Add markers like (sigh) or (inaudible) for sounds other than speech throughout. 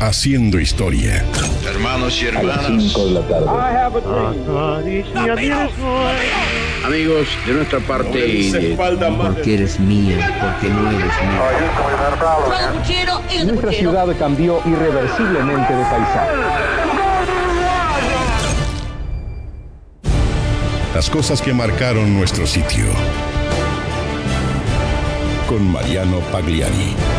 haciendo historia. Hermanos y hermanas. Amigos, de nuestra parte y de... Porque eres mía, porque no eres mía. Nuestra ciudad cambió irreversiblemente de paisaje. Las cosas que marcaron nuestro sitio. Con Mariano Pagliari.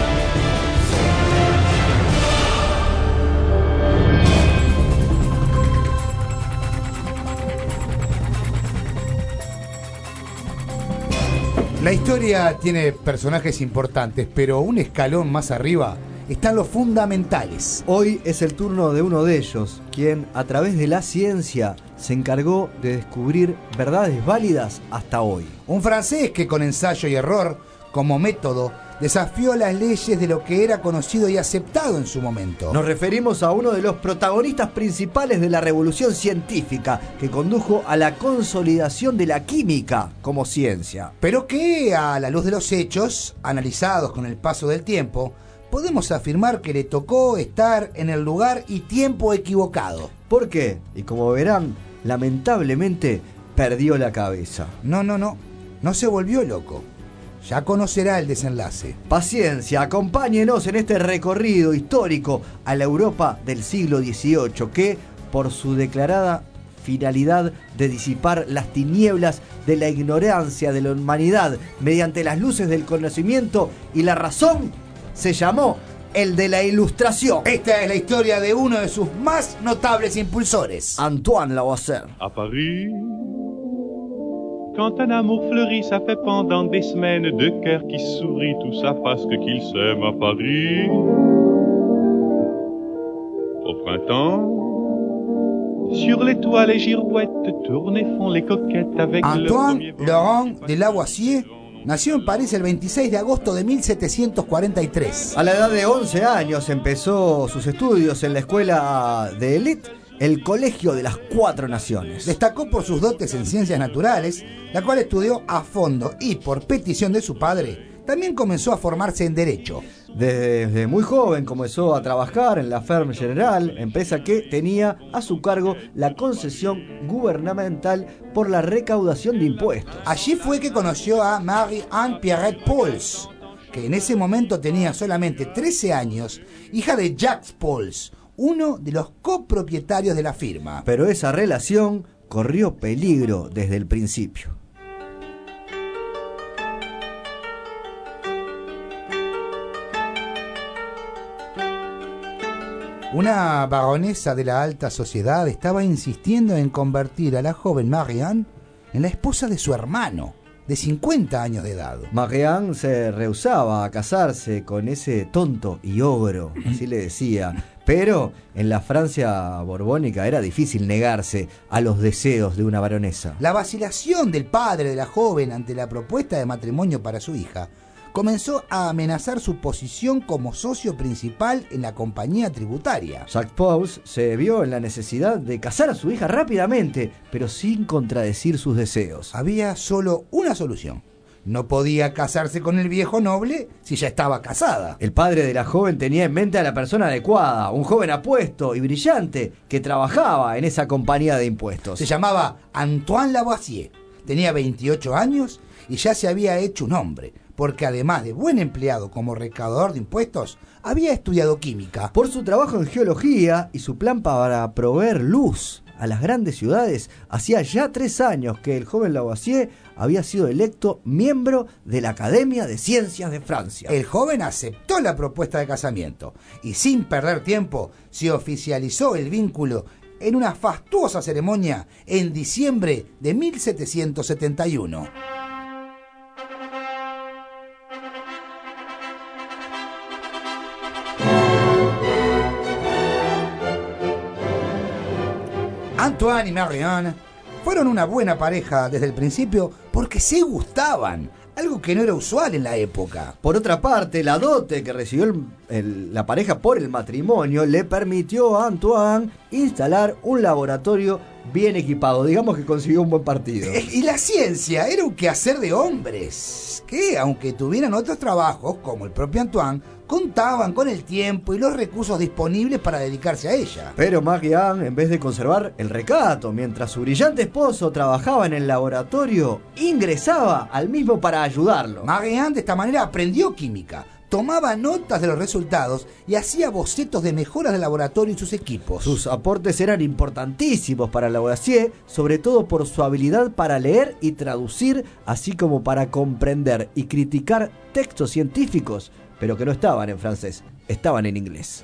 La historia tiene personajes importantes, pero un escalón más arriba están los fundamentales. Hoy es el turno de uno de ellos, quien a través de la ciencia se encargó de descubrir verdades válidas hasta hoy. Un francés que con ensayo y error, como método, desafió las leyes de lo que era conocido y aceptado en su momento. Nos referimos a uno de los protagonistas principales de la revolución científica que condujo a la consolidación de la química como ciencia. Pero que, a la luz de los hechos, analizados con el paso del tiempo, podemos afirmar que le tocó estar en el lugar y tiempo equivocado. ¿Por qué? Y como verán, lamentablemente perdió la cabeza. No, no, no, no se volvió loco. Ya conocerá el desenlace. Paciencia, acompáñenos en este recorrido histórico a la Europa del siglo XVIII que, por su declarada finalidad de disipar las tinieblas de la ignorancia de la humanidad mediante las luces del conocimiento y la razón, se llamó el de la Ilustración. Esta es la historia de uno de sus más notables impulsores. Antoine Lavoisier. À Paris, quand un amour fleurit, ça fait pendant des semaines deux cœurs qui sourient, tout ça parce que qu'ils s'aiment à Paris. Au printemps, sur les toits, les girouettes tournent et font les coquettes avec le Antoine. Laurent de Lavoisier nació en París el 26 de agosto de 1743. A la edad de 11 años empezó sus estudios en la escuela de élite, el Colegio de las Cuatro Naciones. Destacó por sus dotes en ciencias naturales, la cual estudió a fondo y por petición de su padre, también comenzó a formarse en Derecho. Desde muy joven comenzó a trabajar en la Ferme General, empresa que tenía a su cargo la concesión gubernamental por la recaudación de impuestos. Allí fue que conoció a Marie-Anne Pierrette Pauls, que en ese momento tenía solamente 13 años, hija de Jacques Pauls, uno de los copropietarios de la firma. Pero esa relación corrió peligro desde el principio. Una baronesa de la alta sociedad estaba insistiendo en convertir a la joven Marianne en la esposa de su hermano, de 50 años de edad. Marianne se rehusaba a casarse con ese tonto y ogro, así le decía. Pero en la Francia borbónica era difícil negarse a los deseos de una baronesa. La vacilación del padre de la joven ante la propuesta de matrimonio para su hija comenzó a amenazar su posición como socio principal en la compañía tributaria. Jacques Pauls se vio en la necesidad de casar a su hija rápidamente, pero sin contradecir sus deseos. Había solo una solución. No podía casarse con el viejo noble si ya estaba casada. El padre de la joven tenía en mente a la persona adecuada, un joven apuesto y brillante que trabajaba en esa compañía de impuestos. Se llamaba Antoine Lavoisier. Tenía 28 años y ya se había hecho un hombre, porque además de buen empleado como recaudador de impuestos, había estudiado química. Por su trabajo en geología y su plan para proveer luz a las grandes ciudades, hacía ya tres años que el joven Lavoisier había sido electo miembro de la Academia de Ciencias de Francia. El joven aceptó la propuesta de casamiento y sin perder tiempo se oficializó el vínculo en una fastuosa ceremonia en diciembre de 1771. Antoine y Marianne fueron una buena pareja desde el principio porque se gustaban, algo que no era usual en la época. Por otra parte, la dote que recibió el- el- la pareja por el matrimonio le permitió a Antoine instalar un laboratorio bien equipado. Digamos que consiguió un buen partido. (laughs) Y la ciencia era un quehacer de hombres, que aunque tuvieran otros trabajos, como el propio Antoine, contaban con el tiempo y los recursos disponibles para dedicarse a ella. Pero Marie-Anne, en vez de conservar el recato mientras su brillante esposo trabajaba en el laboratorio, ingresaba al mismo para ayudarlo. Marie-Anne de esta manera aprendió química, tomaba notas de los resultados y hacía bocetos de mejoras del laboratorio y sus equipos. Sus aportes eran importantísimos para Lavoisier, sobre todo por su habilidad para leer y traducir, así como para comprender y criticar textos científicos, pero que no estaban en francés, estaban en inglés.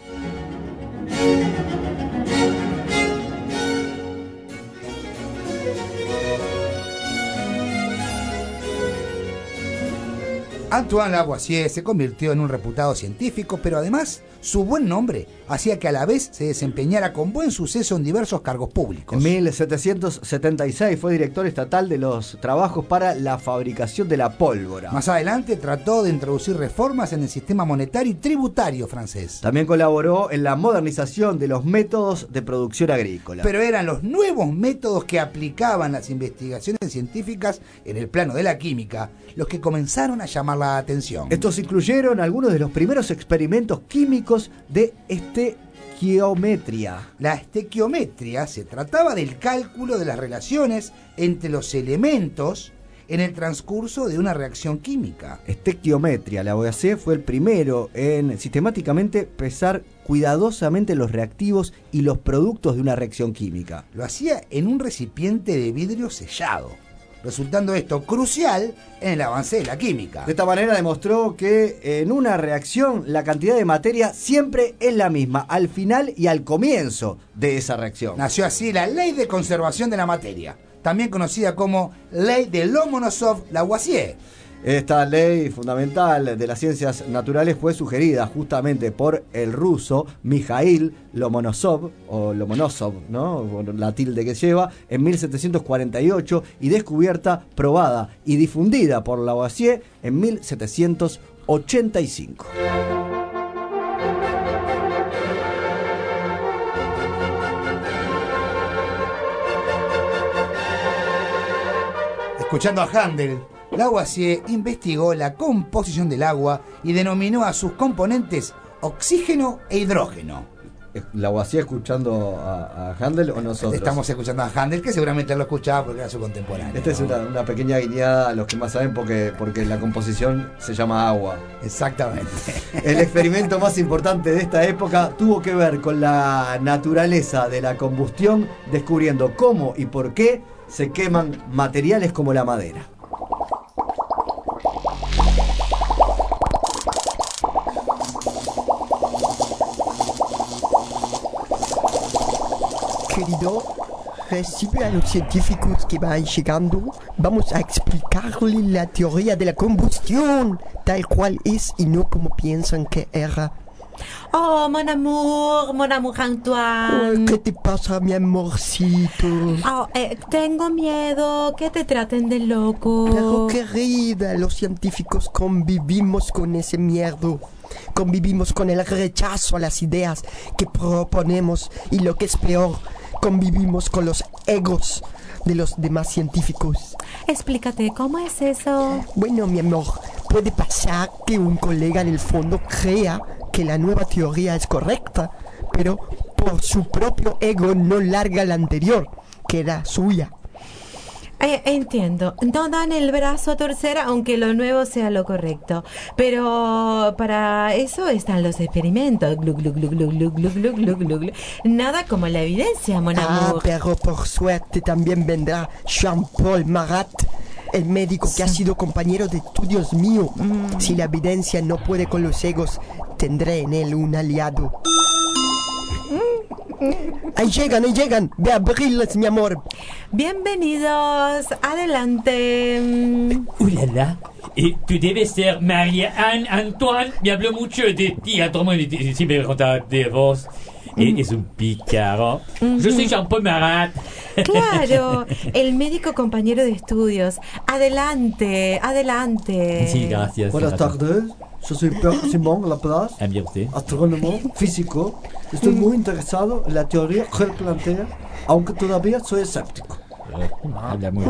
Antoine Lavoisier se convirtió en un reputado científico, pero además su buen nombre hacía que a la vez se desempeñara con buen suceso en diversos cargos públicos. En 1776 fue director estatal de los trabajos para la fabricación de la pólvora. Más adelante trató de introducir reformas en el sistema monetario y tributario francés. También colaboró en la modernización de los métodos de producción agrícola. Pero eran los nuevos métodos que aplicaban las investigaciones científicas en el plano de la química los que comenzaron a llamar la atención. Estos incluyeron algunos de los primeros experimentos químicos de estequiometría. La estequiometría se trataba del cálculo de las relaciones entre los elementos en el transcurso de una reacción química. Estequiometría, la OAC fue el primero en sistemáticamente pesar cuidadosamente los reactivos y los productos de una reacción química. Lo hacía en un recipiente de vidrio sellado resultando esto crucial en el avance de la química. De esta manera demostró que en una reacción la cantidad de materia siempre es la misma, al final y al comienzo de esa reacción. Nació así la Ley de Conservación de la Materia, también conocida como Ley de Lomonosov-Lavoisier esta ley fundamental de las ciencias naturales fue sugerida justamente por el ruso Mikhail Lomonosov, o Lomonosov, ¿no? la tilde que lleva, en 1748 y descubierta, probada y difundida por Lavoisier en 1785. Escuchando a Handel, Lavoisier investigó la composición del agua y denominó a sus componentes oxígeno e hidrógeno. ¿Lavoisier escuchando a, Handel o nosotros? Estamos escuchando a Handel, que seguramente lo escuchaba porque era su contemporáneo. Esta es una, pequeña guiñada a los que más saben porque, porque la composición se llama agua. Exactamente. (laughs) El experimento más importante de esta época tuvo que ver con la naturaleza de la combustión, descubriendo cómo y por qué se queman materiales como la madera. Recibe a los científicos que van llegando. Vamos a explicarle la teoría de la combustión, tal cual es y no como piensan que era. Oh, mon amour, mon amour Antoine. ¿Qué te pasa, mi amorcito? Oh, eh, tengo miedo que te traten de loco. Pero querida, los científicos convivimos con ese miedo. Convivimos con el rechazo a las ideas que proponemos y lo que es peor, convivimos con los egos de los demás científicos. Explícate, ¿cómo es eso? Bueno, mi amor, puede pasar que un colega en el fondo crea que la nueva teoría es correcta, pero por su propio ego no larga la anterior, que era suya. Eh, entiendo. No dan el brazo a torcer aunque lo nuevo sea lo correcto. Pero para eso están los experimentos. Nada como la evidencia, mon Ah, pero por suerte también vendrá Jean-Paul Marat el médico que ha sido compañero de estudios mío. Si la evidencia no puede con los egos, tendré en él un aliado. Ahí llegan, ahí llegan. Ve a abrirles, mi amor. Bienvenidos. Adelante. ¡Ulala! Y tú debes ser María-Anne Antoine. Me habló mucho de ti. Antoine sí me contaba de vos. Mm. Es un pícaro. Yo soy Jean-Paul Marat. Claro, (laughs) el médico compañero de estudios. Adelante, adelante. Sí, gracias. Buenas tardes. Yo soy Simón Laplace, astrónomo, físico. Estoy muy interesado en la teoría que él plantea, aunque todavía soy escéptico. Habla muy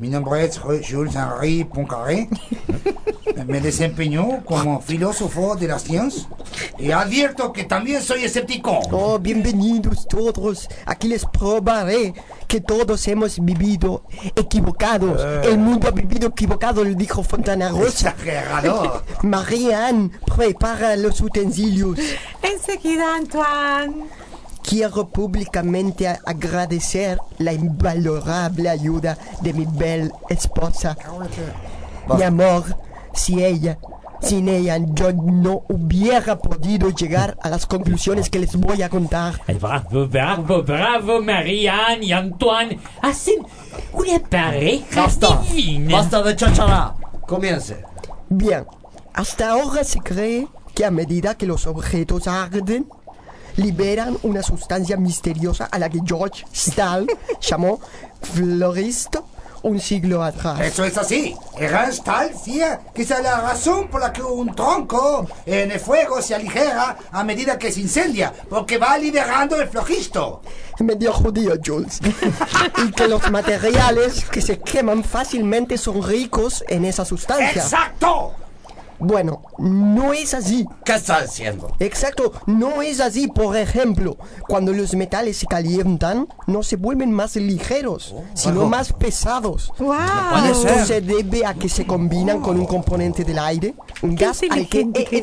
Mi nombre es Jules Henri Poincaré. (laughs) Me desempeñó como filósofo de las ciencias y advierto que también soy escéptico. Oh, bienvenidos todos. Aquí les probaré que todos hemos vivido equivocados. El mundo ha vivido equivocado, lo dijo Fontana Rosa. Exagerado. (laughs) Marianne, prepara los utensilios. Enseguida, Antoine. Quiero públicamente agradecer la invalorable ayuda de mi bella esposa. Mi amor, si ella, sin ella yo no hubiera podido llegar a las conclusiones que les voy a contar. Bravo, bravo, bravo, Marianne y Antoine. Hacen una pareja Basta, divina. basta de chachará. Comience. Bien, hasta ahora se cree que a medida que los objetos arden, liberan una sustancia misteriosa a la que George Stahl (laughs) llamó floristo un siglo atrás. Eso es así. Decía que esa es la razón por la que un tronco en el fuego se aligera a medida que se incendia, porque va liberando el flojisto. medio judío, Jules. (laughs) y que los materiales que se queman fácilmente son ricos en esa sustancia. ¡Exacto! Bueno, no es así. ¿Qué está diciendo? Exacto, no es así. Por ejemplo, cuando los metales se calientan, no se vuelven más ligeros, sino algo- más pesados. ¡Wow! Y esto se debe a que se combinan con un componente del aire, un gas al que he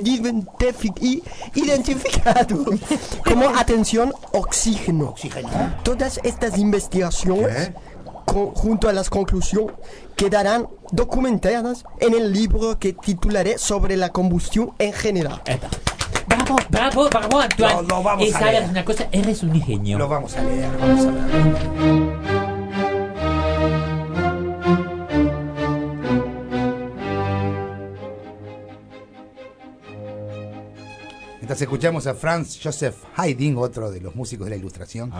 identificado (laughs) como, atención, oxígeno. Oxígeno. Todas estas investigaciones, con- junto a las conclusiones, quedarán documentadas en el libro que titularé sobre la combustión en general. Epa. Bravo, bravo, bravo, Antoine. Lo- lo vamos y a sabes leer. una cosa, eres un genio. Lo vamos a leer, vamos a ver. Escuchamos a Franz Joseph Haydn, otro de los músicos de la Ilustración,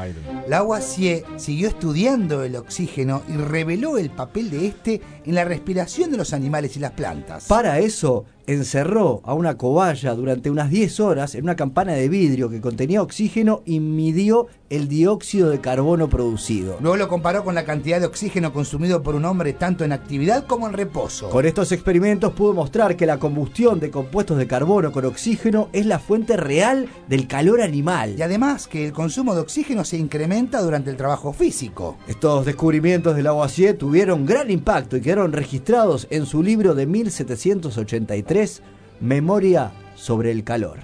Lavoisier siguió estudiando el oxígeno y reveló el papel de este en la respiración de los animales y las plantas. Para eso, encerró a una cobaya durante unas 10 horas en una campana de vidrio que contenía oxígeno y midió el dióxido de carbono producido. Luego lo comparó con la cantidad de oxígeno consumido por un hombre tanto en actividad como en reposo. Con estos experimentos pudo mostrar que la combustión de compuestos de carbono con oxígeno es la fuente real del calor animal. Y además que el consumo de oxígeno se incrementa durante el trabajo físico. Estos descubrimientos de Lavoisier tuvieron gran impacto y quedaron registrados en su libro de 1783, Memoria sobre el calor.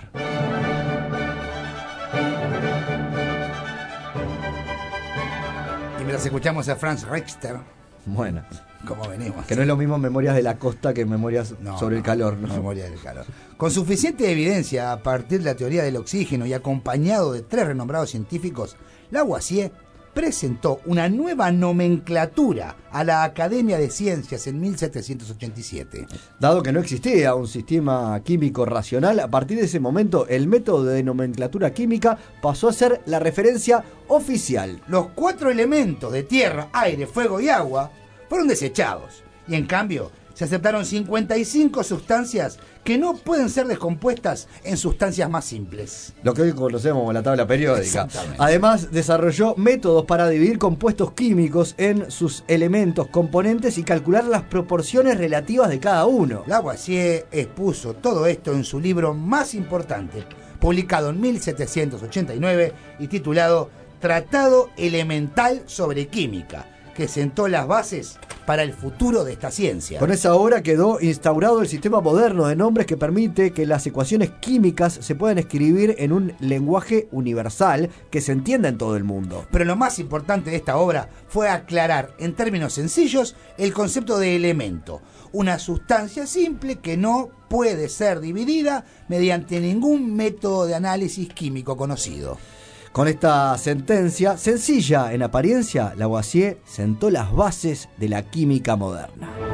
Y mientras escuchamos a Franz Richter, Bueno, como venimos. que no es lo mismo Memorias de la Costa que Memorias No, sobre el calor, ¿no? Memoria del calor. Con suficiente evidencia a partir de la teoría del oxígeno y acompañado de tres renombrados científicos, Lavoisier presentó una nueva nomenclatura a la Academia de Ciencias en 1787. Dado que no existía un sistema químico racional, a partir de ese momento el método de nomenclatura química pasó a ser la referencia oficial. Los cuatro elementos de tierra, aire, fuego y agua fueron desechados y en cambio se aceptaron 55 sustancias que no pueden ser descompuestas en sustancias más simples. Lo que hoy conocemos como la tabla periódica. Además, desarrolló métodos para dividir compuestos químicos en sus elementos, componentes y calcular las proporciones relativas de cada uno. Lavoisier expuso todo esto en su libro más importante, publicado en 1789 y titulado Tratado Elemental sobre Química, que sentó las bases para el futuro de esta ciencia. Con esa obra quedó instaurado el sistema moderno de nombres que permite que las ecuaciones químicas se puedan escribir en un lenguaje universal que se entienda en todo el mundo. Pero lo más importante de esta obra fue aclarar en términos sencillos el concepto de elemento, una sustancia simple que no puede ser dividida mediante ningún método de análisis químico conocido. Con esta sentencia, sencilla en apariencia, Lavoisier sentó las bases de la química moderna.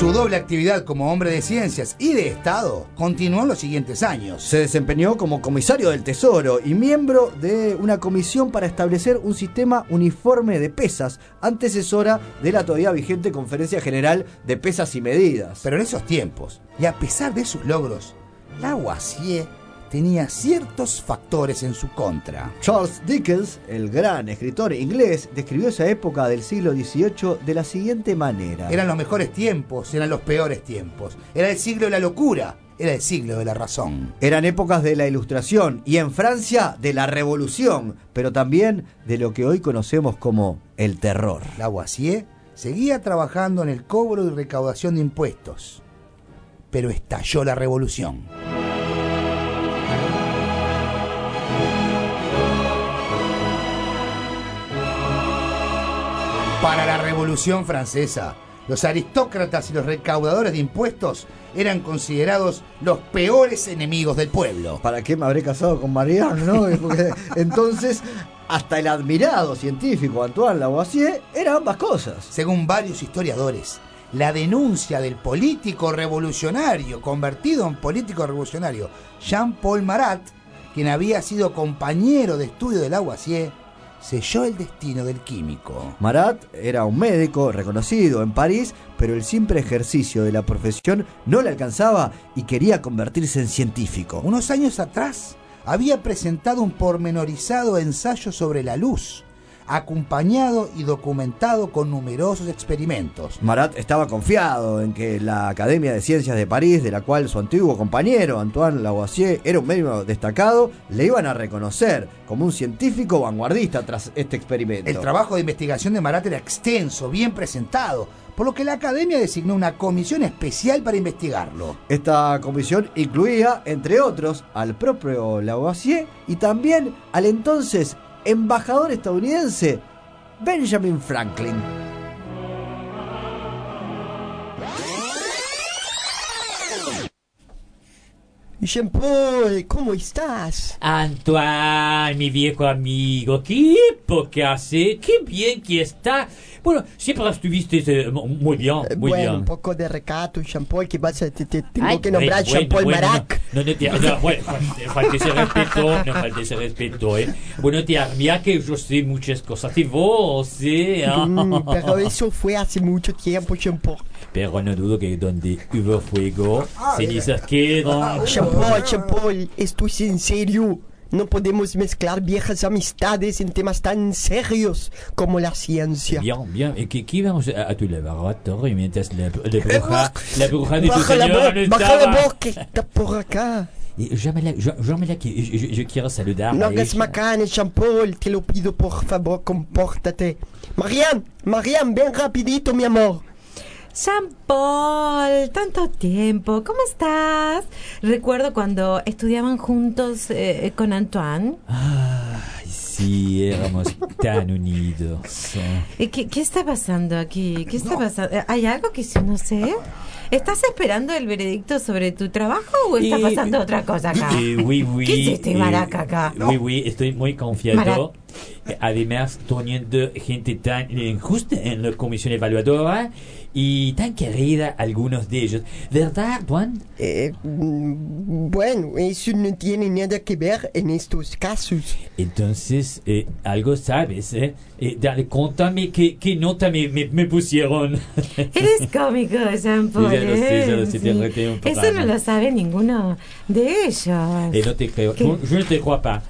Su doble actividad como hombre de ciencias y de Estado continuó en los siguientes años. Se desempeñó como comisario del Tesoro y miembro de una comisión para establecer un sistema uniforme de pesas, antecesora de la todavía vigente Conferencia General de Pesas y Medidas. Pero en esos tiempos, y a pesar de sus logros, Lavoisier tenía ciertos factores en su contra. Charles Dickens, el gran escritor inglés, describió esa época del siglo XVIII de la siguiente manera. Eran los mejores tiempos, eran los peores tiempos. Era el siglo de la locura, era el siglo de la razón. Eran épocas de la Ilustración y en Francia de la Revolución, pero también de lo que hoy conocemos como el terror. Lavoisier seguía trabajando en el cobro y recaudación de impuestos, pero estalló la revolución. Para la Revolución Francesa, los aristócratas y los recaudadores de impuestos eran considerados los peores enemigos del pueblo. ¿Para qué me habré casado con Marianne, no? (laughs) Entonces, hasta el admirado científico Antoine Lavoisier era ambas cosas. Según varios historiadores, la denuncia del político revolucionario, convertido en político revolucionario, Jean-Paul Marat, quien había sido compañero de estudio de Lavoisier, selló el destino del químico. Marat era un médico reconocido en París, pero el simple ejercicio de la profesión no le alcanzaba y quería convertirse en científico. Unos años atrás había presentado un pormenorizado ensayo sobre la luz, acompañado y documentado con numerosos experimentos. Marat estaba confiado en que la Academia de Ciencias de París, de la cual su antiguo compañero Antoine Lavoisier era un médico destacado, le iban a reconocer como un científico vanguardista tras este experimento. El trabajo de investigación de Marat era extenso, bien presentado, por lo que la Academia designó una comisión especial para investigarlo. Esta comisión incluía, entre otros, al propio Lavoisier y también al entonces embajador estadounidense Benjamin Franklin. Jean-Paul, ¿cómo estás? Antoine, mi viejo amigo, qué época hace, qué bien que está. Bueno, siempre estuviste eh, muy bien, muy bueno, un bien. poco de recato, Jean-Paul, que vas a, te, te- tengo Ay, que nombrar bueno, Jean-Paul bueno, Marac. No, no, te, no, bueno, (laughs) falte- ese respeto, no falte ese respeto, ¿eh? Bueno, te mira que yo sé muchas cosas de vos, ¿eh? Mm, pero eso fue hace mucho tiempo, Jean-Paul. Pero no dudo que donde hubo fuego, cenizas quedan. Jean-Paul, Jean-Paul, esto es en serio. No podemos mezclar viejas amistades en temas tan serios como la ciencia. Bien, bien. ¿Y qué, qué vamos a, a tu laboratorio mientras la, la bruja, la bruja de tu Baja la, voz, no baja la estaba? voz que está por acá. Que yo, yo- yo quiero saludar No hagas macanes, Jean-Paul, te lo pido por favor, compórtate. Marianne, Marianne, ven rapidito, mi amor. Jean-Paul, tanto tiempo, ¿cómo estás? Recuerdo cuando estudiaban juntos eh, con Antoine. Ay, sí, éramos tan (laughs) unidos. Eh, ¿Qué, qué está pasando aquí? ¿Qué está pasando? Eh, ¿Hay algo que yo no sé? ¿Estás esperando el veredicto sobre tu trabajo o está Eh, pasando otra cosa acá? Eh, oui, oui. ¿Qué hiciste, eh, maraca, acá? Oui, oui, estoy muy confiado. Marac. Eh, Además, teniendo gente tan injusta en la comisión evaluadora y tan querida algunos de ellos. ¿Verdad, Juan? Eh, mm, bueno, eso no tiene nada que ver en estos casos. Entonces, eh, algo sabes, ¿eh? Eh, dale, contame qué, qué nota me, me, me pusieron. (laughs) Eres cómico, Jean-Paul. Sí, ya lo sé, ya lo ¿eh? sé, te Sí. reté un Eso programa. no lo sabe ninguno de ellos. Eh, no te creo. Yo no te creo pas.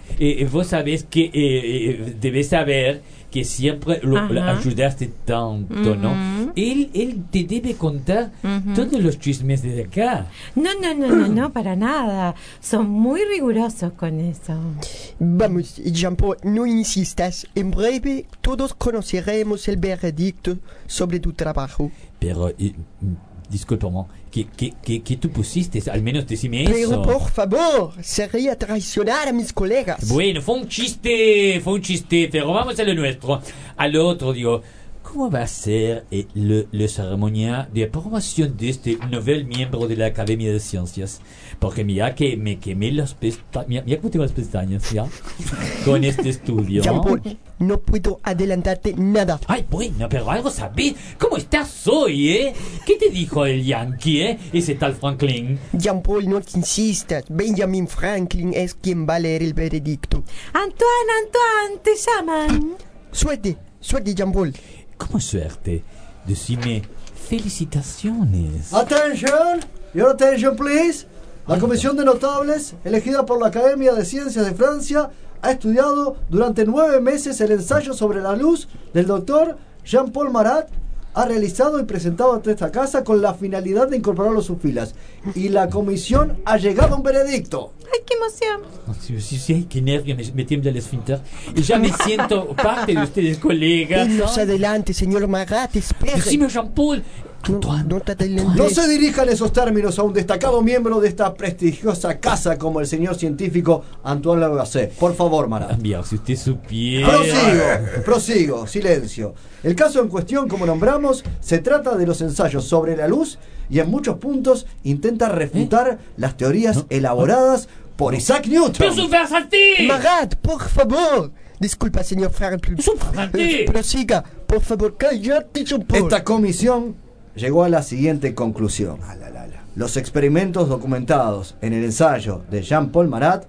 Vos sabés que debes saber que siempre lo, lo ayudaste tanto, ¿no? Él, él te debe contar Ujú. todos los chismes de acá. No, no, no, no, no, para nada. Son muy rigurosos con eso. Vamos, Jean-Paul, no insistas. En breve todos conoceremos el veredicto sobre tu trabajo. Pero, eh, mm, discúlpame, ¿qué, qué, qué, qué tú pusiste? Al menos decime Pero eso. por favor, sería traicionar a mis colegas. Bueno, fue un chiste, fue un chiste, pero vamos a lo nuestro. Al otro, digo, ¿cómo va a ser eh, le- la ceremonia de aprobación de este nuevo miembro de la Academia de Ciencias? Porque mira que me quemé las pestañas, mira, mira cómo tengo las pestañas, ¿ya? Con este estudio. Jean-Paul, no puedo adelantarte nada. Ay, bueno, pero algo sabés. ¿Cómo estás hoy, eh? ¿Qué te dijo el yankee, eh? Ese tal Franklin. Jean-Paul, no insistas. Benjamin Franklin es quien va a leer el veredicto. Antoine, Antoine, te llaman. Suerte, suerte, Jean-Paul. ¿Cómo suerte? Decime felicitaciones. Attention, your attention please. La comisión de notables, elegida por la Academia de Ciencias de Francia, ha estudiado durante nueve meses el ensayo sobre la luz del doctor Jean-Paul Marat. Ha realizado y presentado ante esta casa con la finalidad de incorporarlo a sus filas. Y la comisión ha llegado a un veredicto. ¡Ay, qué emoción! Oh, Sí, sí, sí, qué nervio, me, me tiembla el esfínter. Y ya me (laughs) siento parte de ustedes, colegas. Irnos adelante, señor Marat, espere. Decime, Jean-Paul. No, se dirija en esos términos a un destacado miembro de esta prestigiosa casa como el señor científico Antoine Lavoisier. Por favor, Marat. Mira, si usted supiera. Prosigo, prosigo, silencio. El caso en cuestión, como nombramos, se trata de los ensayos sobre la luz y en muchos puntos intenta refutar las teorías elaboradas por Isaac Newton. Marat, por favor. Disculpa, señor farsante. Prosiga, por favor, cállate. Esta comisión llegó a la siguiente conclusión. Los experimentos documentados en el ensayo de Jean-Paul Marat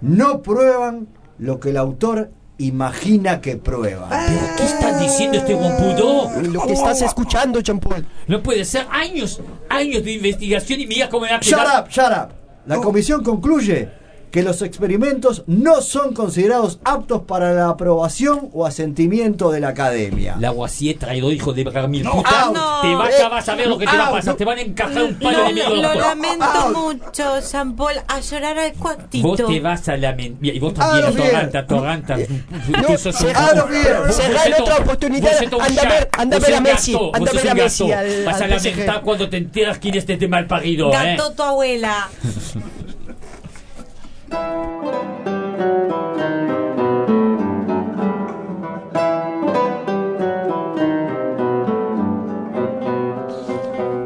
no prueban lo que el autor imagina que prueba. ¿Qué está diciendo este guampudo? Lo que estás escuchando, Jean-Paul. No puede ser años, años de investigación y mira cómo me ha Shut quedado. up, shut up. La comisión concluye que los experimentos no son considerados aptos para la aprobación o asentimiento de la academia. La Guasier, traidor, hijo de mil No, putas. out. No. Te vas, ya vas a ver lo que te va a Out. pasar. Te van a encajar un palo Lo, de miedo. lo lamento Ah. mucho, Jean-Paul, a llorar al cuartito. Vos te vas a lamentar. Y vos también, Ah, atorranta, Ah, bien. Vos Cerralo sos otra un- oportunidad. Anda a ver- anda a Messi, anda a ver a Messi Vas a lamentar cuando te enteras quién es este mal parido, ¿eh? Gato tu abuela. (laughs)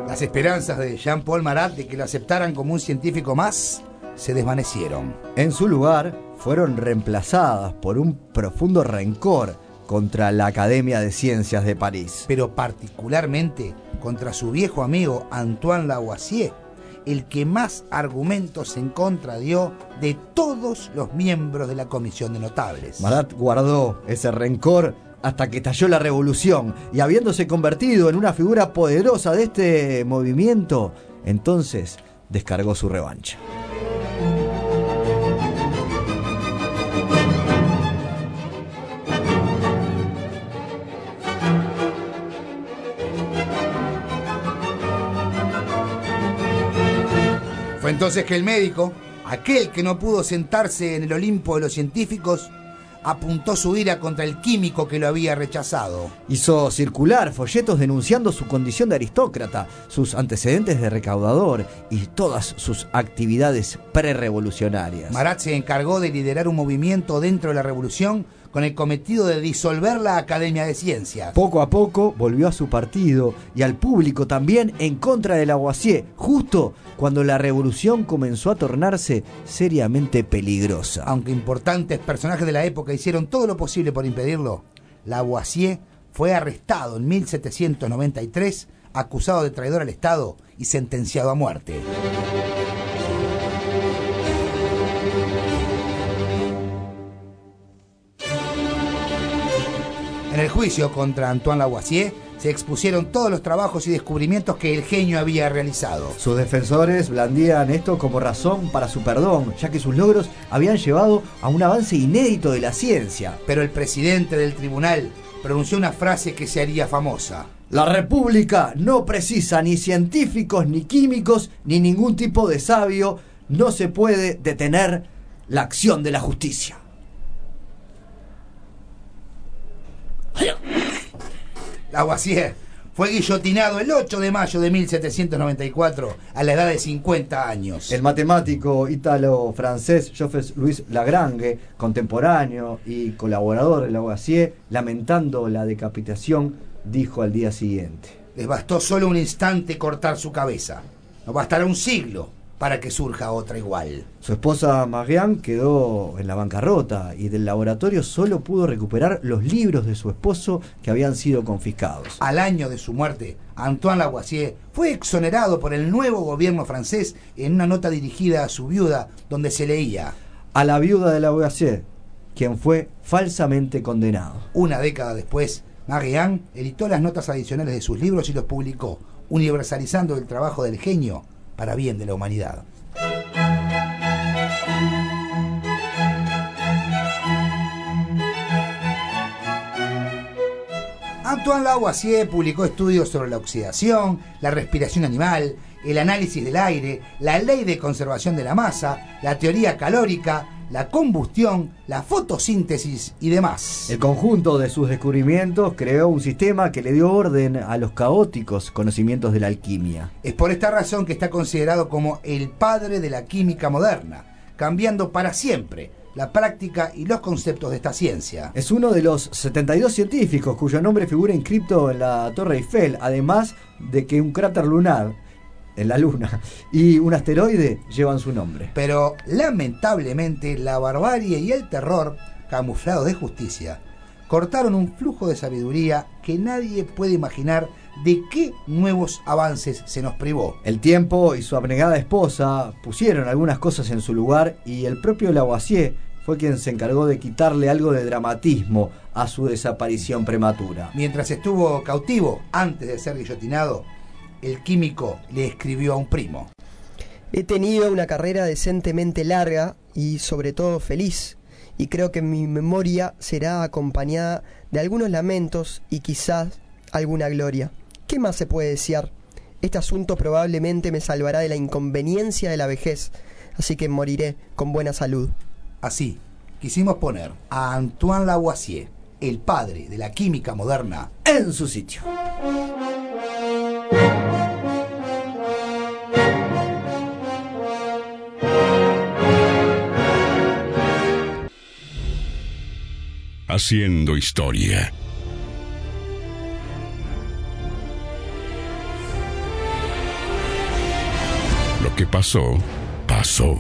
Las esperanzas de Jean-Paul Marat de que lo aceptaran como un científico más se desvanecieron. En su lugar, fueron reemplazadas por un profundo rencor contra la Academia de Ciencias de París. pero particularmente contra su viejo amigo Antoine Lavoisier, el que más argumentos en contra dio de todos los miembros de la comisión de notables. Marat guardó ese rencor hasta que estalló la revolución y habiéndose convertido en una figura poderosa de este movimiento, entonces descargó su revancha. Fue entonces que el médico, aquel que no pudo sentarse en el Olimpo de los científicos, apuntó su ira contra el químico que lo había rechazado. Hizo circular folletos denunciando su condición de aristócrata, sus antecedentes de recaudador y todas sus actividades prerevolucionarias. Marat se encargó de liderar un movimiento dentro de la revolución con el cometido de disolver la Academia de Ciencias. Poco a poco volvió a su partido y al público también en contra de Lavoisier, justo cuando la revolución comenzó a tornarse seriamente peligrosa. Aunque importantes personajes de la época hicieron todo lo posible por impedirlo, Lavoisier fue arrestado en 1793, acusado de traidor al Estado y sentenciado a muerte. En el juicio contra Antoine Lavoisier se expusieron todos los trabajos y descubrimientos que el genio había realizado. Sus defensores blandían esto como razón para su perdón, ya que sus logros habían llevado a un avance inédito de la ciencia. Pero el presidente del tribunal pronunció una frase que se haría famosa. La República no precisa ni científicos, ni químicos, ni ningún tipo de sabio. No se puede detener la acción de la justicia. Lavoisier fue guillotinado el 8 de mayo de 1794 a la edad de 50 años. El matemático ítalo-francés Joseph Louis Lagrange, contemporáneo y colaborador de Lavoisier, lamentando la decapitación, dijo al día siguiente. Les bastó solo un instante cortar su cabeza. No bastará un siglo para que surja otra igual. Su esposa Marianne quedó en la bancarrota y del laboratorio solo pudo recuperar los libros de su esposo que habían sido confiscados. Al año de su muerte, Antoine Lavoisier fue exonerado por el nuevo gobierno francés en una nota dirigida a su viuda donde se leía A la viuda de Lavoisier, quien fue falsamente condenado. Una década después, Marianne editó las notas adicionales de sus libros y los publicó, universalizando el trabajo del genio para bien de la humanidad. Antoine Lavoisier publicó estudios sobre la oxidación, la respiración animal, el análisis del aire, la ley de conservación de la masa, la teoría calórica, la combustión, la fotosíntesis y demás. El conjunto de sus descubrimientos creó un sistema que le dio orden a los caóticos conocimientos de la alquimia. Es por esta razón que está considerado como el padre de la química moderna, cambiando para siempre la práctica y los conceptos de esta ciencia. Es uno de los 72 científicos cuyo nombre figura inscripto en la Torre Eiffel, además de que un cráter lunar en la Luna y un asteroide llevan su nombre. Pero lamentablemente la barbarie y el terror, camuflado de justicia, cortaron un flujo de sabiduría que nadie puede imaginar de qué nuevos avances se nos privó. El tiempo y su abnegada esposa pusieron algunas cosas en su lugar y el propio Lavoisier fue quien se encargó de quitarle algo de dramatismo a su desaparición prematura. Mientras estuvo cautivo antes de ser guillotinado, el químico le escribió a un primo. He tenido una carrera decentemente larga y sobre todo feliz, y creo que mi memoria será acompañada de algunos lamentos y quizás alguna gloria. ¿Qué más se puede desear? Este asunto probablemente me salvará de la inconveniencia de la vejez, así que moriré con buena salud. Así, quisimos poner a Antoine Lavoisier, el padre de la química moderna, en su sitio. Haciendo historia. Lo que pasó, pasó.